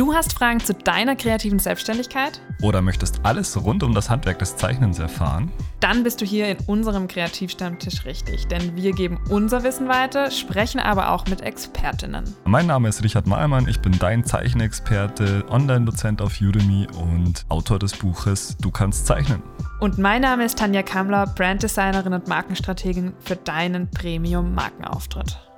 Du hast Fragen zu deiner kreativen Selbstständigkeit? Oder möchtest alles rund um das Handwerk des Zeichnens erfahren? Dann bist du hier in unserem Kreativstammtisch richtig, denn wir geben unser Wissen weiter, sprechen aber auch mit Expertinnen. Mein Name ist Richard Malmann, ich bin dein Zeichenexperte, Online-Dozent auf Udemy und Autor des Buches Du kannst zeichnen. Und mein Name ist Tanja Kammler, Branddesignerin und Markenstrategin für deinen Premium-Markenauftritt.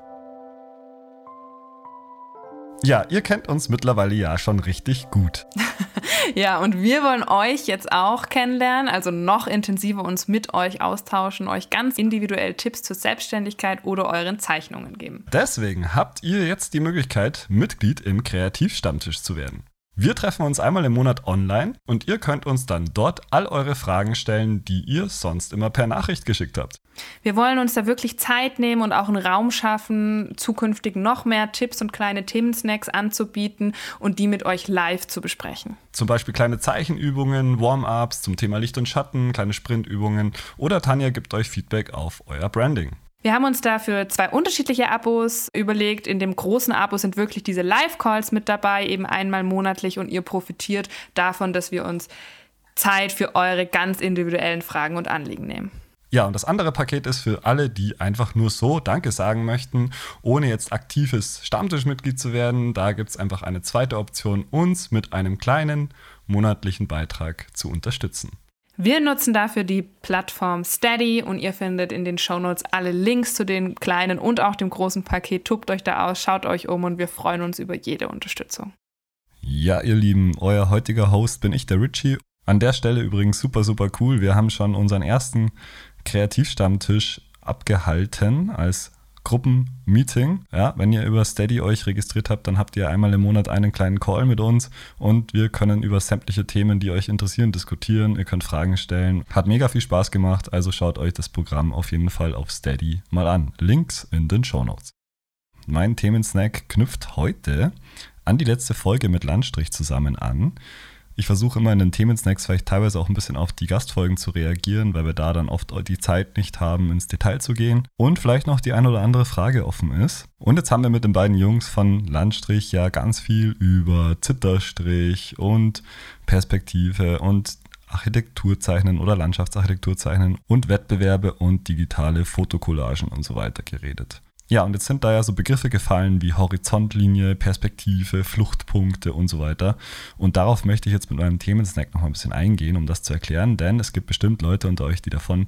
Ja, ihr kennt uns mittlerweile ja schon richtig gut. ja, und wir wollen euch jetzt auch kennenlernen, also noch intensiver uns mit euch austauschen, euch ganz individuell Tipps zur Selbstständigkeit oder euren Zeichnungen geben. Deswegen habt ihr jetzt die Möglichkeit, Mitglied im Kreativstammtisch zu werden. Wir treffen uns einmal im Monat online und ihr könnt uns dann dort all eure Fragen stellen, die ihr sonst immer per Nachricht geschickt habt. Wir wollen uns da wirklich Zeit nehmen und auch einen Raum schaffen, zukünftig noch mehr Tipps und kleine Themensnacks anzubieten und die mit euch live zu besprechen. Zum Beispiel kleine Zeichenübungen, Warm-ups zum Thema Licht und Schatten, kleine Sprintübungen oder Tanja gibt euch Feedback auf euer Branding. Wir haben uns dafür zwei unterschiedliche Abos überlegt. In dem großen Abo sind wirklich diese Live-Calls mit dabei, eben einmal monatlich und ihr profitiert davon, dass wir uns Zeit für eure ganz individuellen Fragen und Anliegen nehmen. Ja, und das andere Paket ist für alle, die einfach nur so Danke sagen möchten, ohne jetzt aktives Stammtischmitglied zu werden. Da gibt es einfach eine zweite Option, uns mit einem kleinen monatlichen Beitrag zu unterstützen. Wir nutzen dafür die Plattform Steady und ihr findet in den Shownotes alle Links zu den kleinen und auch dem großen Paket. Tobt euch da aus, schaut euch um und wir freuen uns über jede Unterstützung. Ja, ihr Lieben, euer heutiger Host bin ich, der Richie. An der Stelle übrigens super, super cool. Wir haben schon unseren ersten Kreativstammtisch abgehalten als Gruppenmeeting. Ja, wenn ihr über Steady euch registriert habt, dann habt ihr einmal im Monat einen kleinen Call mit uns und wir können über sämtliche Themen, die euch interessieren, diskutieren. Ihr könnt Fragen stellen. Hat mega viel Spaß gemacht, also schaut euch das Programm auf jeden Fall auf Steady mal an. Links in den Show Notes. Mein Themensnack knüpft heute an die letzte Folge mit Landstrich zusammen an. Ich versuche immer in den Themensnacks vielleicht teilweise auch ein bisschen auf die Gastfolgen zu reagieren, weil wir da dann oft die Zeit nicht haben, ins Detail zu gehen und vielleicht noch die ein oder andere Frage offen ist. Und jetzt haben wir mit den beiden Jungs von Landstrich ja ganz viel über Zitterstrich und Perspektive und Architekturzeichnen oder Landschaftsarchitekturzeichnen und Wettbewerbe und digitale Fotokollagen und so weiter geredet. Ja, und jetzt sind da ja so Begriffe gefallen wie Horizontlinie, Perspektive, Fluchtpunkte und so weiter. Und darauf möchte ich jetzt mit meinem Themensnack noch mal ein bisschen eingehen, um das zu erklären, denn es gibt bestimmt Leute unter euch, die davon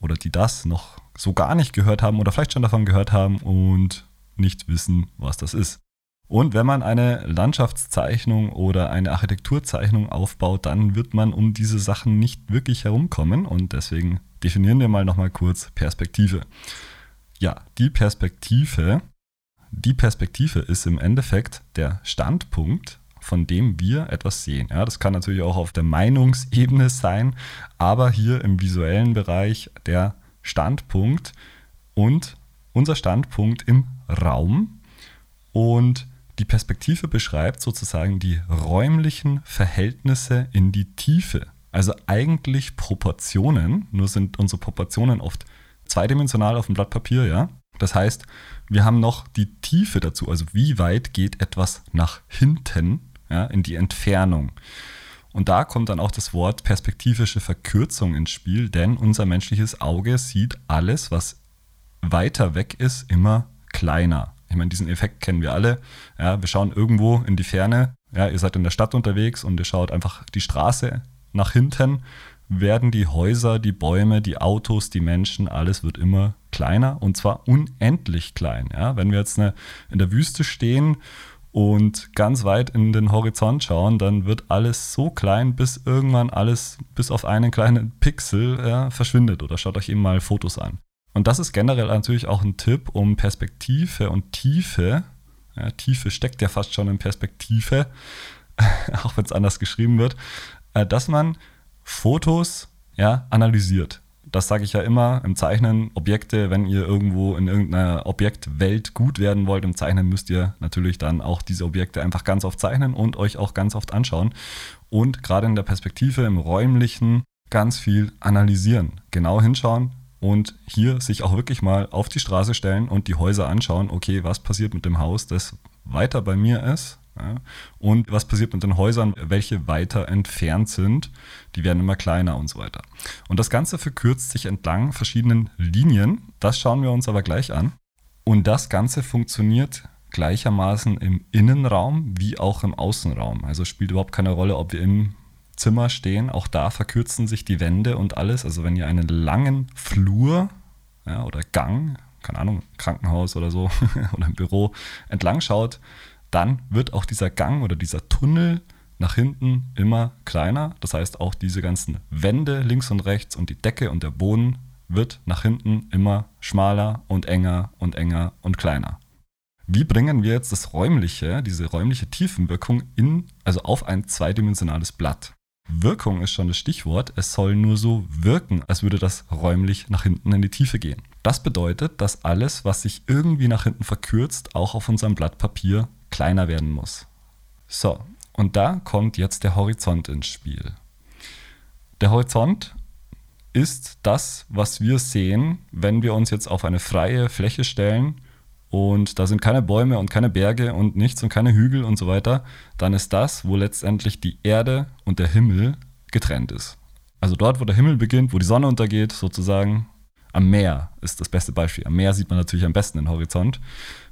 oder die das noch so gar nicht gehört haben oder vielleicht schon davon gehört haben und nicht wissen, was das ist. Und wenn man eine Landschaftszeichnung oder eine Architekturzeichnung aufbaut, dann wird man um diese Sachen nicht wirklich herumkommen und deswegen definieren wir mal nochmal kurz Perspektive. Ja, die Perspektive, die Perspektive ist im Endeffekt der Standpunkt, von dem wir etwas sehen. Ja, das kann natürlich auch auf der Meinungsebene sein, aber hier im visuellen Bereich der Standpunkt und unser Standpunkt im Raum. Und die Perspektive beschreibt sozusagen die räumlichen Verhältnisse in die Tiefe. Also eigentlich Proportionen, nur sind unsere Proportionen oft zweidimensional auf dem Blatt Papier, ja. Das heißt, wir haben noch die Tiefe dazu, also wie weit geht etwas nach hinten, ja, in die Entfernung. Und da kommt dann auch das Wort perspektivische Verkürzung ins Spiel, denn unser menschliches Auge sieht alles, was weiter weg ist, immer kleiner. Ich meine, diesen Effekt kennen wir alle. Ja, wir schauen irgendwo in die Ferne. Ja, ihr seid in der Stadt unterwegs und ihr schaut einfach die Straße nach hinten werden die Häuser, die Bäume, die Autos, die Menschen, alles wird immer kleiner und zwar unendlich klein. Ja? Wenn wir jetzt eine, in der Wüste stehen und ganz weit in den Horizont schauen, dann wird alles so klein, bis irgendwann alles bis auf einen kleinen Pixel ja, verschwindet. Oder schaut euch eben mal Fotos an. Und das ist generell natürlich auch ein Tipp, um Perspektive und Tiefe, ja, Tiefe steckt ja fast schon in Perspektive, auch wenn es anders geschrieben wird, äh, dass man Fotos ja, analysiert. Das sage ich ja immer im Zeichnen. Objekte, wenn ihr irgendwo in irgendeiner Objektwelt gut werden wollt im Zeichnen, müsst ihr natürlich dann auch diese Objekte einfach ganz oft zeichnen und euch auch ganz oft anschauen. Und gerade in der Perspektive, im räumlichen, ganz viel analysieren. Genau hinschauen und hier sich auch wirklich mal auf die Straße stellen und die Häuser anschauen. Okay, was passiert mit dem Haus, das weiter bei mir ist Ja? Und was passiert mit den Häusern, welche weiter entfernt sind? Die werden immer kleiner und so weiter. Und das Ganze verkürzt sich entlang verschiedenen Linien. Das schauen wir uns aber gleich an. Und das Ganze funktioniert gleichermaßen im Innenraum wie auch im Außenraum. Also spielt überhaupt keine Rolle, ob wir im Zimmer stehen. Auch da verkürzen sich die Wände und alles. Also wenn ihr einen langen Flur ja, oder Gang, keine Ahnung, Krankenhaus oder so oder im Büro entlang schaut, dann wird auch dieser Gang oder dieser Tunnel nach hinten immer kleiner. Das heißt, auch diese ganzen Wände links und rechts und die Decke und der Boden wird nach hinten immer schmaler und enger und enger und kleiner. Wie bringen wir jetzt das räumliche, diese räumliche Tiefenwirkung in, also auf ein zweidimensionales Blatt? Wirkung ist schon das Stichwort. Es soll nur so wirken, als würde das räumlich nach hinten in die Tiefe gehen. Das bedeutet, dass alles, was sich irgendwie nach hinten verkürzt, auch auf unserem Blatt Papier kleiner werden muss. So, und da kommt jetzt der Horizont ins Spiel. Der Horizont ist das, was wir sehen, wenn wir uns jetzt auf eine freie Fläche stellen und da sind keine Bäume und keine Berge und nichts und keine Hügel und so weiter, dann ist das, wo letztendlich die Erde und der Himmel getrennt ist. Also dort, wo der Himmel beginnt, wo die Sonne untergeht, sozusagen am Meer ist das beste Beispiel. Am Meer sieht man natürlich am besten den Horizont.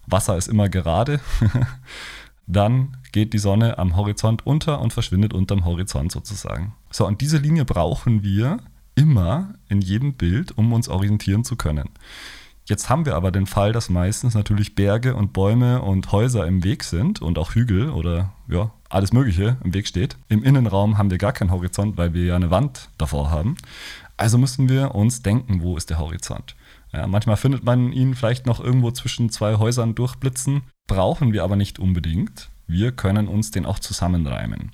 Wasser ist immer gerade. dann geht die Sonne am Horizont unter und verschwindet unterm Horizont sozusagen. So, und diese Linie brauchen wir immer in jedem Bild, um uns orientieren zu können. Jetzt haben wir aber den Fall, dass meistens natürlich Berge und Bäume und Häuser im Weg sind und auch Hügel oder ja, alles Mögliche im Weg steht. Im Innenraum haben wir gar keinen Horizont, weil wir ja eine Wand davor haben. Also müssen wir uns denken, wo ist der Horizont. Ja, manchmal findet man ihn vielleicht noch irgendwo zwischen zwei Häusern durchblitzen, brauchen wir aber nicht unbedingt. Wir können uns den auch zusammenreimen.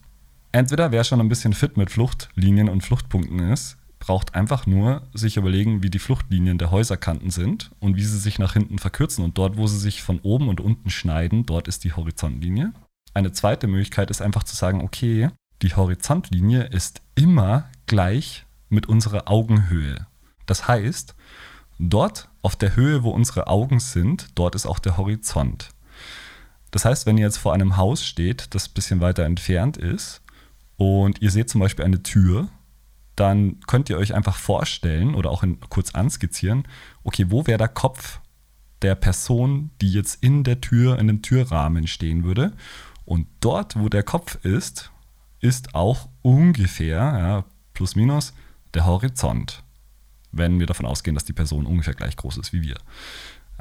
Entweder wer schon ein bisschen fit mit Fluchtlinien und Fluchtpunkten ist, braucht einfach nur sich überlegen, wie die Fluchtlinien der Häuserkanten sind und wie sie sich nach hinten verkürzen. Und dort, wo sie sich von oben und unten schneiden, dort ist die Horizontlinie. Eine zweite Möglichkeit ist einfach zu sagen, okay, die Horizontlinie ist immer gleich mit unserer Augenhöhe. Das heißt, Dort auf der Höhe, wo unsere Augen sind, dort ist auch der Horizont. Das heißt, wenn ihr jetzt vor einem Haus steht, das ein bisschen weiter entfernt ist, und ihr seht zum Beispiel eine Tür, dann könnt ihr euch einfach vorstellen oder auch in, kurz anskizzieren, okay, wo wäre der Kopf der Person, die jetzt in der Tür, in dem Türrahmen stehen würde. Und dort, wo der Kopf ist, ist auch ungefähr, ja, plus minus, der Horizont wenn wir davon ausgehen, dass die Person ungefähr gleich groß ist wie wir.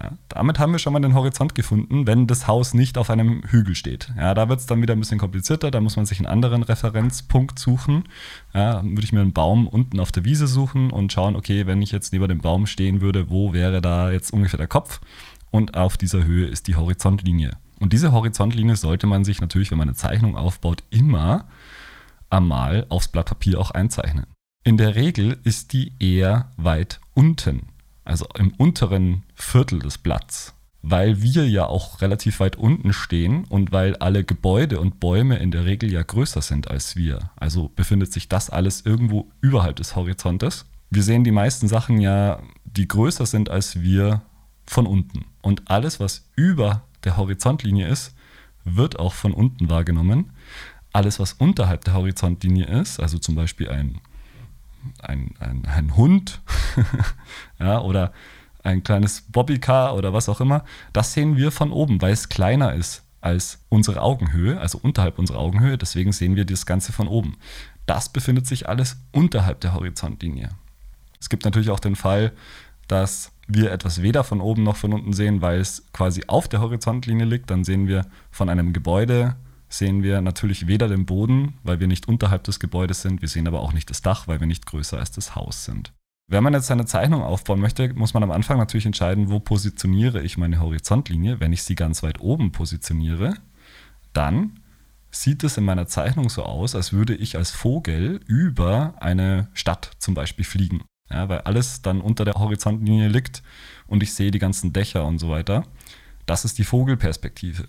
Ja, damit haben wir schon mal den Horizont gefunden, wenn das Haus nicht auf einem Hügel steht. Ja, da wird es dann wieder ein bisschen komplizierter, da muss man sich einen anderen Referenzpunkt suchen. Ja, würde ich mir einen Baum unten auf der Wiese suchen und schauen, okay, wenn ich jetzt neben dem Baum stehen würde, wo wäre da jetzt ungefähr der Kopf? Und auf dieser Höhe ist die Horizontlinie. Und diese Horizontlinie sollte man sich natürlich, wenn man eine Zeichnung aufbaut, immer einmal aufs Blatt Papier auch einzeichnen. In der Regel ist die eher weit unten, also im unteren Viertel des Blatts, weil wir ja auch relativ weit unten stehen und weil alle Gebäude und Bäume in der Regel ja größer sind als wir. Also befindet sich das alles irgendwo überhalb des Horizontes. Wir sehen die meisten Sachen ja, die größer sind als wir, von unten. Und alles, was über der Horizontlinie ist, wird auch von unten wahrgenommen. Alles, was unterhalb der Horizontlinie ist, also zum Beispiel ein ein, ein, ein Hund ja, oder ein kleines Bobbycar oder was auch immer, das sehen wir von oben, weil es kleiner ist als unsere Augenhöhe, also unterhalb unserer Augenhöhe. Deswegen sehen wir das Ganze von oben. Das befindet sich alles unterhalb der Horizontlinie. Es gibt natürlich auch den Fall, dass wir etwas weder von oben noch von unten sehen, weil es quasi auf der Horizontlinie liegt. Dann sehen wir von einem Gebäude sehen wir natürlich weder den Boden, weil wir nicht unterhalb des Gebäudes sind, wir sehen aber auch nicht das Dach, weil wir nicht größer als das Haus sind. Wenn man jetzt eine Zeichnung aufbauen möchte, muss man am Anfang natürlich entscheiden, wo positioniere ich meine Horizontlinie. Wenn ich sie ganz weit oben positioniere, dann sieht es in meiner Zeichnung so aus, als würde ich als Vogel über eine Stadt zum Beispiel fliegen. Ja, weil alles dann unter der Horizontlinie liegt und ich sehe die ganzen Dächer und so weiter. Das ist die Vogelperspektive.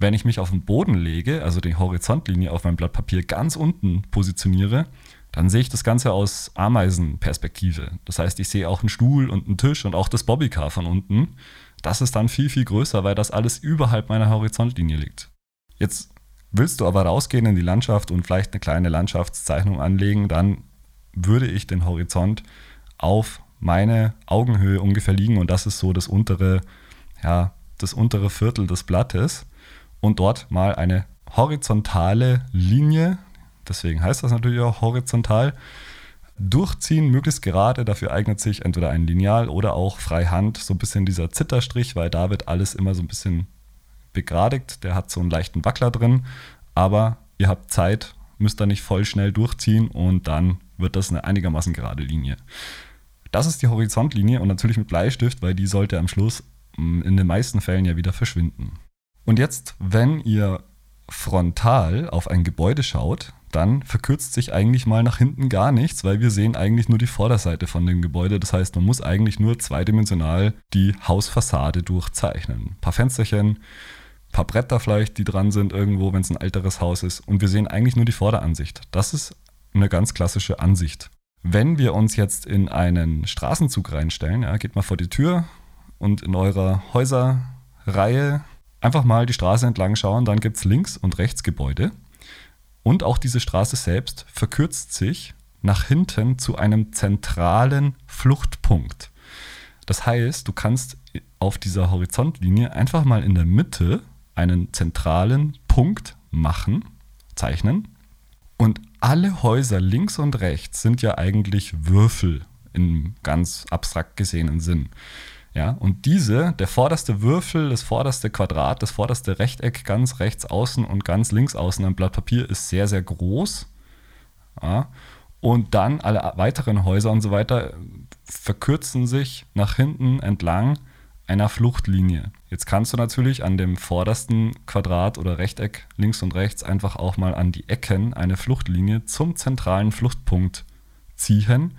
Wenn ich mich auf den Boden lege, also die Horizontlinie auf meinem Blatt Papier ganz unten positioniere, dann sehe ich das Ganze aus Ameisenperspektive. Das heißt, ich sehe auch einen Stuhl und einen Tisch und auch das Bobbycar von unten. Das ist dann viel, viel größer, weil das alles überhalb meiner Horizontlinie liegt. Jetzt willst du aber rausgehen in die Landschaft und vielleicht eine kleine Landschaftszeichnung anlegen, dann würde ich den Horizont auf meine Augenhöhe ungefähr liegen und das ist so das untere, ja, das untere Viertel des Blattes und dort mal eine horizontale Linie, deswegen heißt das natürlich auch horizontal, durchziehen, möglichst gerade. Dafür eignet sich entweder ein Lineal oder auch Freihand, so ein bisschen dieser Zitterstrich, weil da wird alles immer so ein bisschen begradigt. Der hat so einen leichten Wackler drin, aber ihr habt Zeit, müsst da nicht voll schnell durchziehen und dann wird das eine einigermaßen gerade Linie. Das ist die Horizontlinie und natürlich mit Bleistift, weil die sollte am Schluss mm, in den meisten Fällen ja wieder verschwinden. Und jetzt, wenn ihr frontal auf ein Gebäude schaut, dann verkürzt sich eigentlich mal nach hinten gar nichts, weil wir sehen eigentlich nur die Vorderseite von dem Gebäude. Das heißt, man muss eigentlich nur zweidimensional die Hausfassade durchzeichnen. Ein paar Fensterchen, ein paar Bretter vielleicht, die dran sind irgendwo, wenn es ein älteres Haus ist. Und wir sehen eigentlich nur die Vorderansicht. Das ist eine ganz klassische Ansicht. Wenn wir uns jetzt in einen Straßenzug reinstellen, ja, geht mal vor die Tür und in eurer Häuserreihe einfach mal die Straße entlang schauen, dann gibt es links und rechts Gebäude. Und auch diese Straße selbst verkürzt sich nach hinten zu einem zentralen Fluchtpunkt. Das heißt, du kannst auf dieser Horizontlinie einfach mal in der Mitte einen zentralen Punkt machen, zeichnen. Und alle Häuser links und rechts sind ja eigentlich Würfel im ganz abstrakt gesehenen Sinn. Ja, und diese, der vorderste Würfel, das vorderste Quadrat, das vorderste Rechteck ganz rechts außen und ganz links außen am Blatt Papier ist sehr, sehr groß. Ja, und dann alle weiteren Häuser und so weiter verkürzen sich nach hinten entlang einer Fluchtlinie. Jetzt kannst du natürlich an dem vordersten Quadrat oder Rechteck links und rechts einfach auch mal an die Ecken eine Fluchtlinie zum zentralen Fluchtpunkt ziehen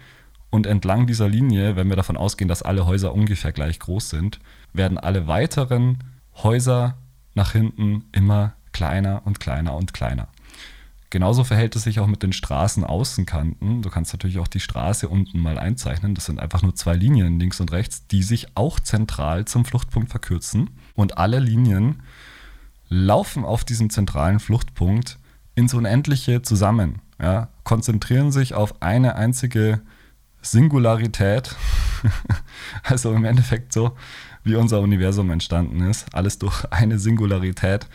und entlang dieser Linie, wenn wir davon ausgehen, dass alle Häuser ungefähr gleich groß sind, werden alle weiteren Häuser nach hinten immer kleiner und kleiner und kleiner. Genauso verhält es sich auch mit den Straßenaußenkanten. Du kannst natürlich auch die Straße unten mal einzeichnen. Das sind einfach nur zwei Linien links und rechts, die sich auch zentral zum Fluchtpunkt verkürzen. Und alle Linien laufen auf diesem zentralen Fluchtpunkt ins Unendliche zusammen. Ja, konzentrieren sich auf eine einzige Singularität, also im Endeffekt so, wie unser Universum entstanden ist, alles durch eine Singularität.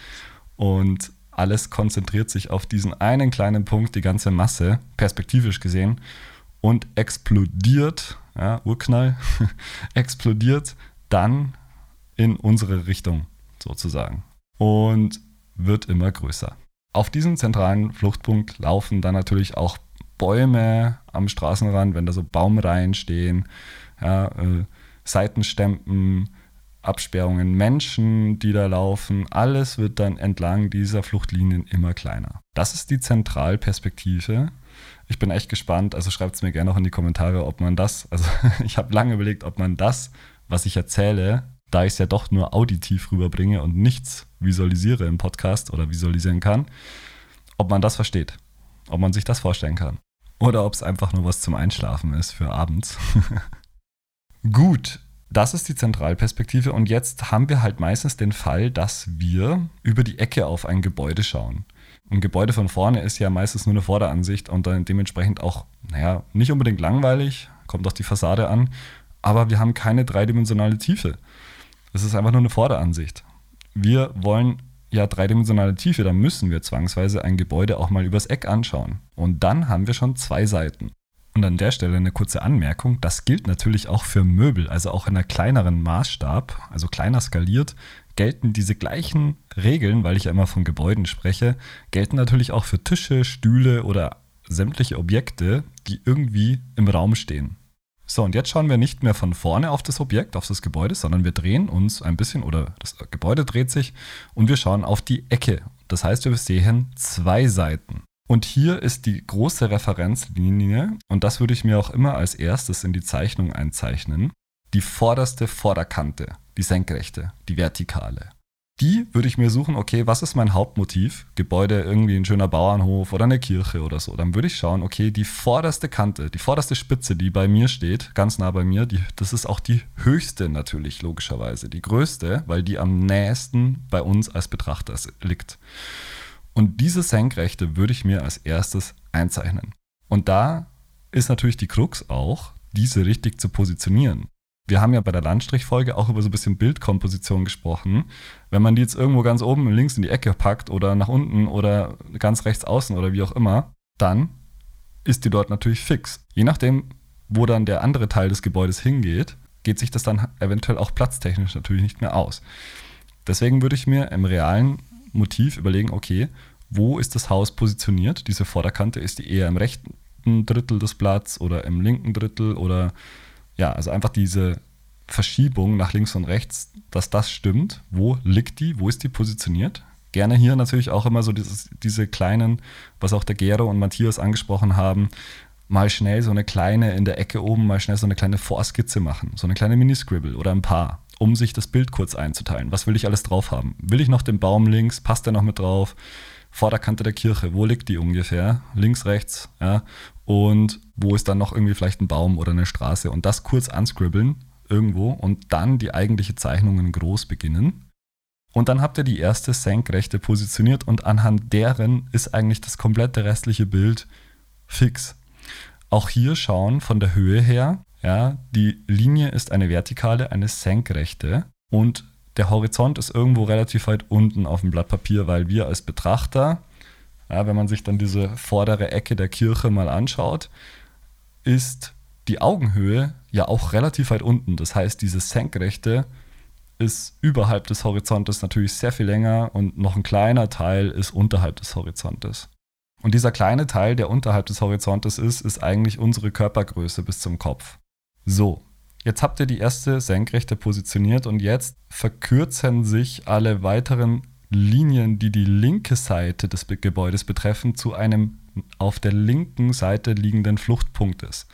Und alles konzentriert sich auf diesen einen kleinen Punkt, die ganze Masse, perspektivisch gesehen, und explodiert, ja, Urknall, explodiert dann in unsere Richtung sozusagen und wird immer größer. Auf diesem zentralen Fluchtpunkt laufen dann natürlich auch Bäume am Straßenrand, wenn da so Baumreihen stehen, ja, äh, Seitenstempen, Absperrungen, Menschen, die da laufen, alles wird dann entlang dieser Fluchtlinien immer kleiner. Das ist die Zentralperspektive. Ich bin echt gespannt, also schreibt es mir gerne noch in die Kommentare, ob man das, also ich habe lange überlegt, ob man das, was ich erzähle, da ich es ja doch nur auditiv rüberbringe und nichts visualisiere im Podcast oder visualisieren kann, ob man das versteht, ob man sich das vorstellen kann. Oder ob es einfach nur was zum Einschlafen ist für abends. Gut, das ist die Zentralperspektive und jetzt haben wir halt meistens den Fall, dass wir über die Ecke auf ein Gebäude schauen. Ein Gebäude von vorne ist ja meistens nur eine Vorderansicht und dann dementsprechend auch, naja, nicht unbedingt langweilig, kommt auf die Fassade an, aber wir haben keine dreidimensionale Tiefe. Es ist einfach nur eine Vorderansicht. Wir wollen ja dreidimensionale Tiefe, dann müssen wir zwangsweise ein Gebäude auch mal übers Eck anschauen. Und dann haben wir schon zwei Seiten. Und an der Stelle eine kurze Anmerkung, das gilt natürlich auch für Möbel, also auch in einer kleineren Maßstab, also kleiner skaliert, gelten diese gleichen Regeln, weil ich ja immer von Gebäuden spreche, gelten natürlich auch für Tische, Stühle oder sämtliche Objekte, die irgendwie im Raum stehen. So, und jetzt schauen wir nicht mehr von vorne auf das Objekt, auf das Gebäude, sondern wir drehen uns ein bisschen oder das Gebäude dreht sich und wir schauen auf die Ecke. Das heißt, wir sehen zwei Seiten. Und hier ist die große Referenzlinie und das würde ich mir auch immer als erstes in die Zeichnung einzeichnen. Die vorderste Vorderkante, die senkrechte, die vertikale. Die würde ich mir suchen, okay, was ist mein Hauptmotiv? Gebäude, irgendwie ein schöner Bauernhof oder eine Kirche oder so. Dann würde ich schauen, okay, die vorderste Kante, die vorderste Spitze, die bei mir steht, ganz nah bei mir, die, das ist auch die höchste natürlich, logischerweise. Die größte, weil die am nächsten bei uns als Betrachter liegt. Und diese Senkrechte würde ich mir als erstes einzeichnen. Und da ist natürlich die Krux auch, diese richtig zu positionieren. Wir haben ja bei der Landstrichfolge auch über so ein bisschen Bildkomposition gesprochen. Wenn man die jetzt irgendwo ganz oben links in die Ecke packt oder nach unten oder ganz rechts außen oder wie auch immer, dann ist die dort natürlich fix. Je nachdem, wo dann der andere Teil des Gebäudes hingeht, geht sich das dann eventuell auch platztechnisch natürlich nicht mehr aus. Deswegen würde ich mir im realen Motiv überlegen, okay, wo ist das Haus positioniert? Diese Vorderkante, ist die eher im rechten Drittel des Blatts oder im linken Drittel oder ja, also einfach diese Verschiebung nach links und rechts, dass das stimmt. Wo liegt die? Wo ist die positioniert? Gerne hier natürlich auch immer so dieses, diese kleinen, was auch der Gero und Matthias angesprochen haben, mal schnell so eine kleine in der Ecke oben, mal schnell so eine kleine Vorskizze machen, so eine kleine Miniscribble oder ein paar, um sich das Bild kurz einzuteilen. Was will ich alles drauf haben? Will ich noch den Baum links? Passt der noch mit drauf? Vorderkante der Kirche, wo liegt die ungefähr? Links, rechts, ja. Und wo ist dann noch irgendwie vielleicht ein Baum oder eine Straße? Und das kurz anscribbeln irgendwo und dann die eigentliche Zeichnung in groß beginnen. Und dann habt ihr die erste Senkrechte positioniert und anhand deren ist eigentlich das komplette restliche Bild fix. Auch hier schauen von der Höhe her, ja, die Linie ist eine vertikale, eine senkrechte und der Horizont ist irgendwo relativ weit unten auf dem Blatt Papier, weil wir als Betrachter, ja, wenn man sich dann diese vordere Ecke der Kirche mal anschaut, ist die Augenhöhe ja auch relativ weit unten. Das heißt, diese Senkrechte ist überhalb des Horizontes natürlich sehr viel länger und noch ein kleiner Teil ist unterhalb des Horizontes. Und dieser kleine Teil, der unterhalb des Horizontes ist, ist eigentlich unsere Körpergröße bis zum Kopf. So, Jetzt habt ihr die erste Senkrechte positioniert und jetzt verkürzen sich alle weiteren Linien, die die linke Seite des Gebäudes betreffen, zu einem auf der linken Seite liegenden Fluchtpunktes.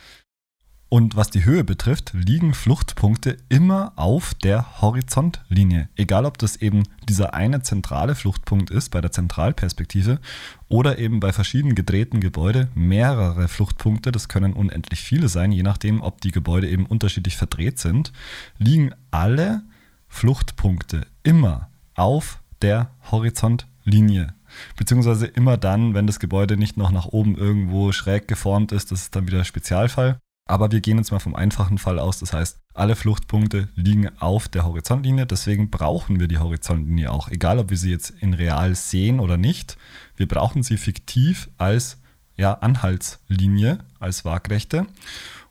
Und was die Höhe betrifft, liegen Fluchtpunkte immer auf der Horizontlinie. Egal, ob das eben dieser eine zentrale Fluchtpunkt ist bei der Zentralperspektive oder eben bei verschiedenen gedrehten Gebäuden mehrere Fluchtpunkte, das können unendlich viele sein, je nachdem, ob die Gebäude eben unterschiedlich verdreht sind, liegen alle Fluchtpunkte immer auf der Horizontlinie. Beziehungsweise immer dann, wenn das Gebäude nicht noch nach oben irgendwo schräg geformt ist, das ist dann wieder Spezialfall. Aber wir gehen jetzt mal vom einfachen Fall aus. Das heißt, alle Fluchtpunkte liegen auf der Horizontlinie. Deswegen brauchen wir die Horizontlinie auch. Egal, ob wir sie jetzt in real sehen oder nicht. Wir brauchen sie fiktiv als ja, Anhaltslinie, als Waagrechte.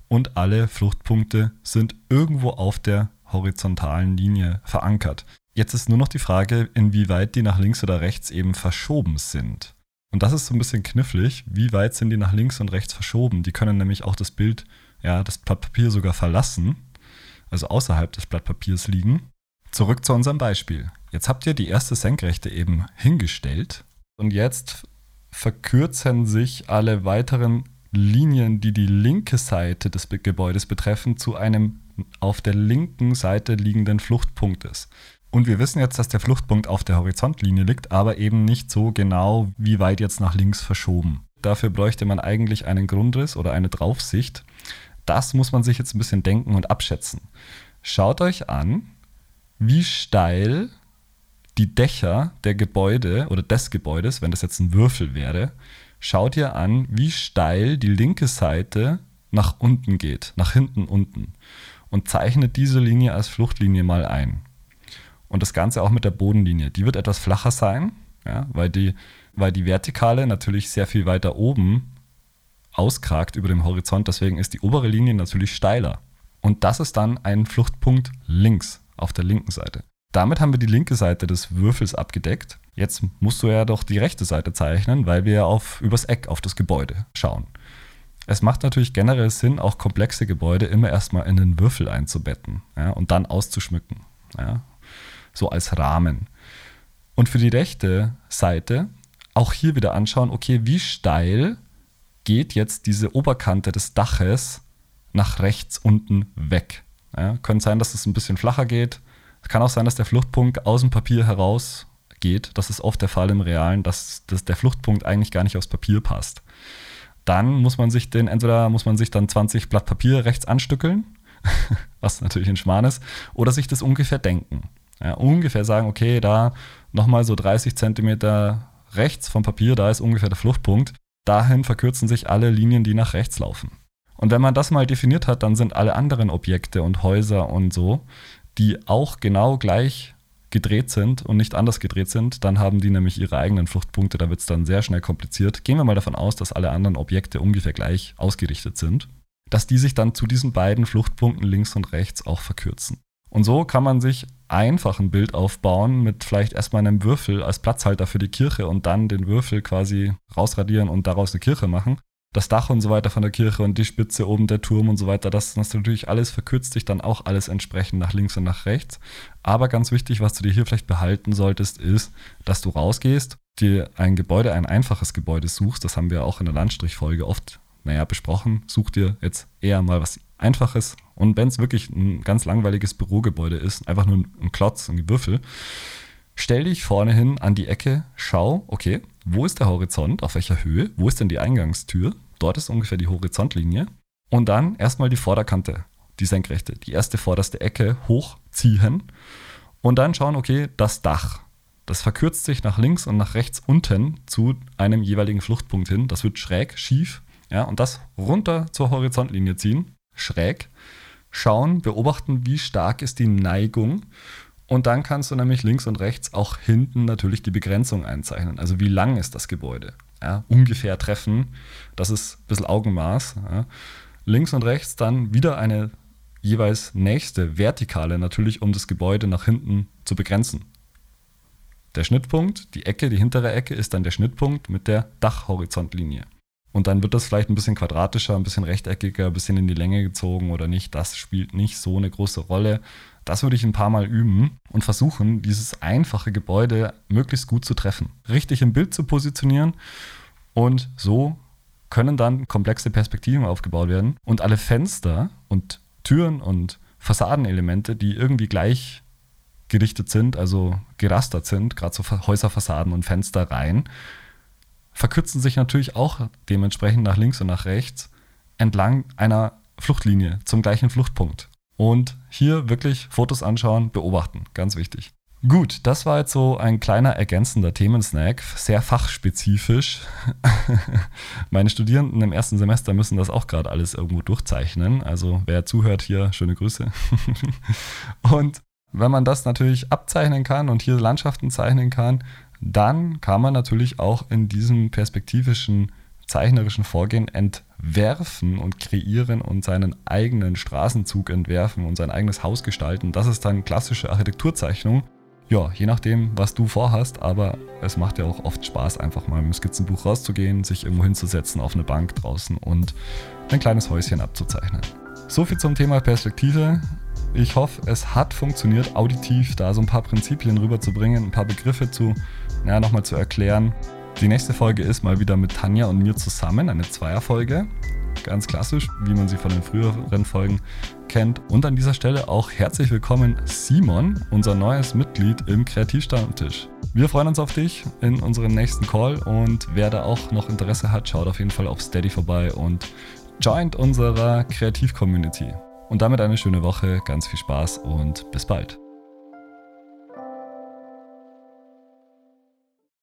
Und alle Fluchtpunkte sind irgendwo auf der horizontalen Linie verankert. Jetzt ist nur noch die Frage, inwieweit die nach links oder rechts eben verschoben sind. Und das ist so ein bisschen knifflig. Wie weit sind die nach links und rechts verschoben? Die können nämlich auch das Bild, ja, das Blatt Papier sogar verlassen, also außerhalb des Blatt Papiers liegen. Zurück zu unserem Beispiel. Jetzt habt ihr die erste Senkrechte eben hingestellt und jetzt verkürzen sich alle weiteren Linien, die die linke Seite des Gebäudes betreffen, zu einem auf der linken Seite liegenden Fluchtpunktes. Und wir wissen jetzt, dass der Fluchtpunkt auf der Horizontlinie liegt, aber eben nicht so genau, wie weit jetzt nach links verschoben. Dafür bräuchte man eigentlich einen Grundriss oder eine Draufsicht. Das muss man sich jetzt ein bisschen denken und abschätzen. Schaut euch an, wie steil die Dächer der Gebäude oder des Gebäudes, wenn das jetzt ein Würfel wäre, schaut ihr an, wie steil die linke Seite nach unten geht, nach hinten unten. Und zeichnet diese Linie als Fluchtlinie mal ein. Und das Ganze auch mit der Bodenlinie. Die wird etwas flacher sein, ja, weil, die, weil die Vertikale natürlich sehr viel weiter oben auskragt über dem Horizont. Deswegen ist die obere Linie natürlich steiler. Und das ist dann ein Fluchtpunkt links, auf der linken Seite. Damit haben wir die linke Seite des Würfels abgedeckt. Jetzt musst du ja doch die rechte Seite zeichnen, weil wir ja auf, übers Eck auf das Gebäude schauen. Es macht natürlich generell Sinn, auch komplexe Gebäude immer erstmal in den Würfel einzubetten ja, und dann auszuschmücken. Ja so als Rahmen. Und für die rechte Seite auch hier wieder anschauen, okay, wie steil geht jetzt diese Oberkante des Daches nach rechts unten weg. Ja, könnte sein, dass es ein bisschen flacher geht. Es kann auch sein, dass der Fluchtpunkt aus dem Papier herausgeht. Das ist oft der Fall im Realen, dass, dass der Fluchtpunkt eigentlich gar nicht aufs Papier passt. Dann muss man sich den, entweder muss man sich dann 20 Blatt Papier rechts anstückeln, was natürlich ein Schmarrn ist, oder sich das ungefähr denken. Ja, ungefähr sagen, okay, da nochmal so 30 Zentimeter rechts vom Papier, da ist ungefähr der Fluchtpunkt. Dahin verkürzen sich alle Linien, die nach rechts laufen. Und wenn man das mal definiert hat, dann sind alle anderen Objekte und Häuser und so, die auch genau gleich gedreht sind und nicht anders gedreht sind, dann haben die nämlich ihre eigenen Fluchtpunkte. Da wird es dann sehr schnell kompliziert. Gehen wir mal davon aus, dass alle anderen Objekte ungefähr gleich ausgerichtet sind, dass die sich dann zu diesen beiden Fluchtpunkten links und rechts auch verkürzen. Und so kann man sich einfach ein Bild aufbauen mit vielleicht erstmal einem Würfel als Platzhalter für die Kirche und dann den Würfel quasi rausradieren und daraus eine Kirche machen. Das Dach und so weiter von der Kirche und die Spitze oben der Turm und so weiter, das, das natürlich alles verkürzt sich dann auch alles entsprechend nach links und nach rechts. Aber ganz wichtig, was du dir hier vielleicht behalten solltest, ist, dass du rausgehst, dir ein Gebäude, ein einfaches Gebäude suchst. Das haben wir auch in der Landstrichfolge oft, naja, besprochen. Such dir jetzt eher mal was Einfaches, und wenn es wirklich ein ganz langweiliges Bürogebäude ist, einfach nur ein Klotz, ein Würfel, stell dich vorne hin an die Ecke, schau, okay, wo ist der Horizont, auf welcher Höhe, wo ist denn die Eingangstür? Dort ist ungefähr die Horizontlinie. Und dann erstmal die Vorderkante, die senkrechte, die erste vorderste Ecke hochziehen und dann schauen, okay, das Dach. Das verkürzt sich nach links und nach rechts unten zu einem jeweiligen Fluchtpunkt hin. Das wird schräg, schief, ja, und das runter zur Horizontlinie ziehen, schräg schauen, beobachten, wie stark ist die Neigung. Und dann kannst du nämlich links und rechts auch hinten natürlich die Begrenzung einzeichnen. Also wie lang ist das Gebäude? Ja, ungefähr treffen, das ist ein bisschen Augenmaß. Ja. Links und rechts dann wieder eine jeweils nächste Vertikale, natürlich um das Gebäude nach hinten zu begrenzen. Der Schnittpunkt, die Ecke, die hintere Ecke ist dann der Schnittpunkt mit der Dachhorizontlinie. Und dann wird das vielleicht ein bisschen quadratischer, ein bisschen rechteckiger, ein bisschen in die Länge gezogen oder nicht. Das spielt nicht so eine große Rolle. Das würde ich ein paar Mal üben und versuchen, dieses einfache Gebäude möglichst gut zu treffen, richtig im Bild zu positionieren und so können dann komplexe Perspektiven aufgebaut werden und alle Fenster und Türen und Fassadenelemente, die irgendwie gleich gerichtet sind, also gerastert sind, gerade so Häuserfassaden und Fensterreihen, verkürzen sich natürlich auch dementsprechend nach links und nach rechts entlang einer Fluchtlinie zum gleichen Fluchtpunkt. Und hier wirklich Fotos anschauen, beobachten, ganz wichtig. Gut, das war jetzt so ein kleiner ergänzender Themensnack, sehr fachspezifisch. Meine Studierenden im ersten Semester müssen das auch gerade alles irgendwo durchzeichnen. Also wer zuhört hier, schöne Grüße. und wenn man das natürlich abzeichnen kann und hier Landschaften zeichnen kann, dann kann man natürlich auch in diesem perspektivischen, zeichnerischen Vorgehen entwerfen und kreieren und seinen eigenen Straßenzug entwerfen und sein eigenes Haus gestalten. Das ist dann klassische Architekturzeichnung. Ja, je nachdem, was du vorhast, aber es macht ja auch oft Spaß, einfach mal mit dem Skizzenbuch rauszugehen, sich irgendwo hinzusetzen auf eine Bank draußen und ein kleines Häuschen abzuzeichnen. So viel zum Thema Perspektive. Ich hoffe, es hat funktioniert, auditiv da so ein paar Prinzipien rüberzubringen, ein paar Begriffe zu ja, nochmal zu erklären. Die nächste Folge ist mal wieder mit Tanja und mir zusammen, eine Zweierfolge. Ganz klassisch, wie man sie von den früheren Folgen kennt. Und an dieser Stelle auch herzlich willkommen Simon, unser neues Mitglied im Kreativstammtisch. Wir freuen uns auf dich in unserem nächsten Call und wer da auch noch Interesse hat, schaut auf jeden Fall auf Steady vorbei und joint unserer Kreativ-Community. Und damit eine schöne Woche, ganz viel Spaß und bis bald.